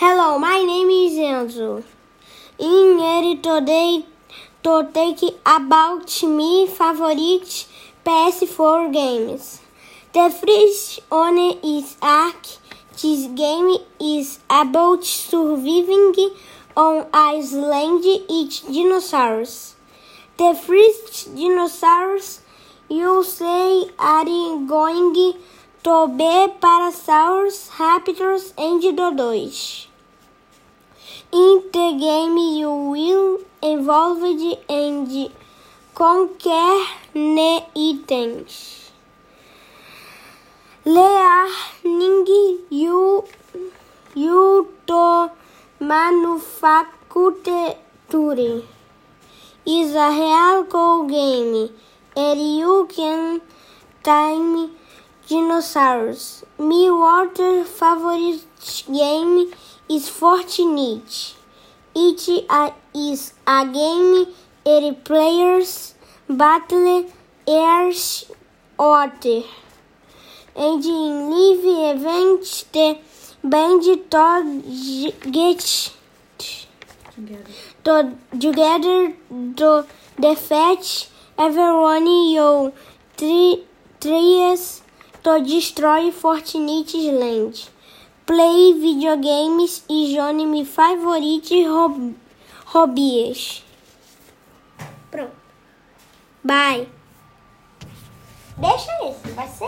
Hello, my name is Enzo. In here today to take about me favorite PS4 games. The first one is Ark. This game is about surviving on Iceland eat dinosaurs. The first dinosaurs you say are going to be Parasaurus, Raptors, and Dodos. In the game, you will evolve and conquer new items. Learning you, you to manufacture is a real game, and you can time dinosaurs. My water favorite game is Fortnite. It is a game where players battle earth water. And in live events, the band to get to, together to defeat everyone you three tries to destroy Fortnite land. Play videogames e jogue me favorite hob. Pronto. Bye. Deixa esse, vai ser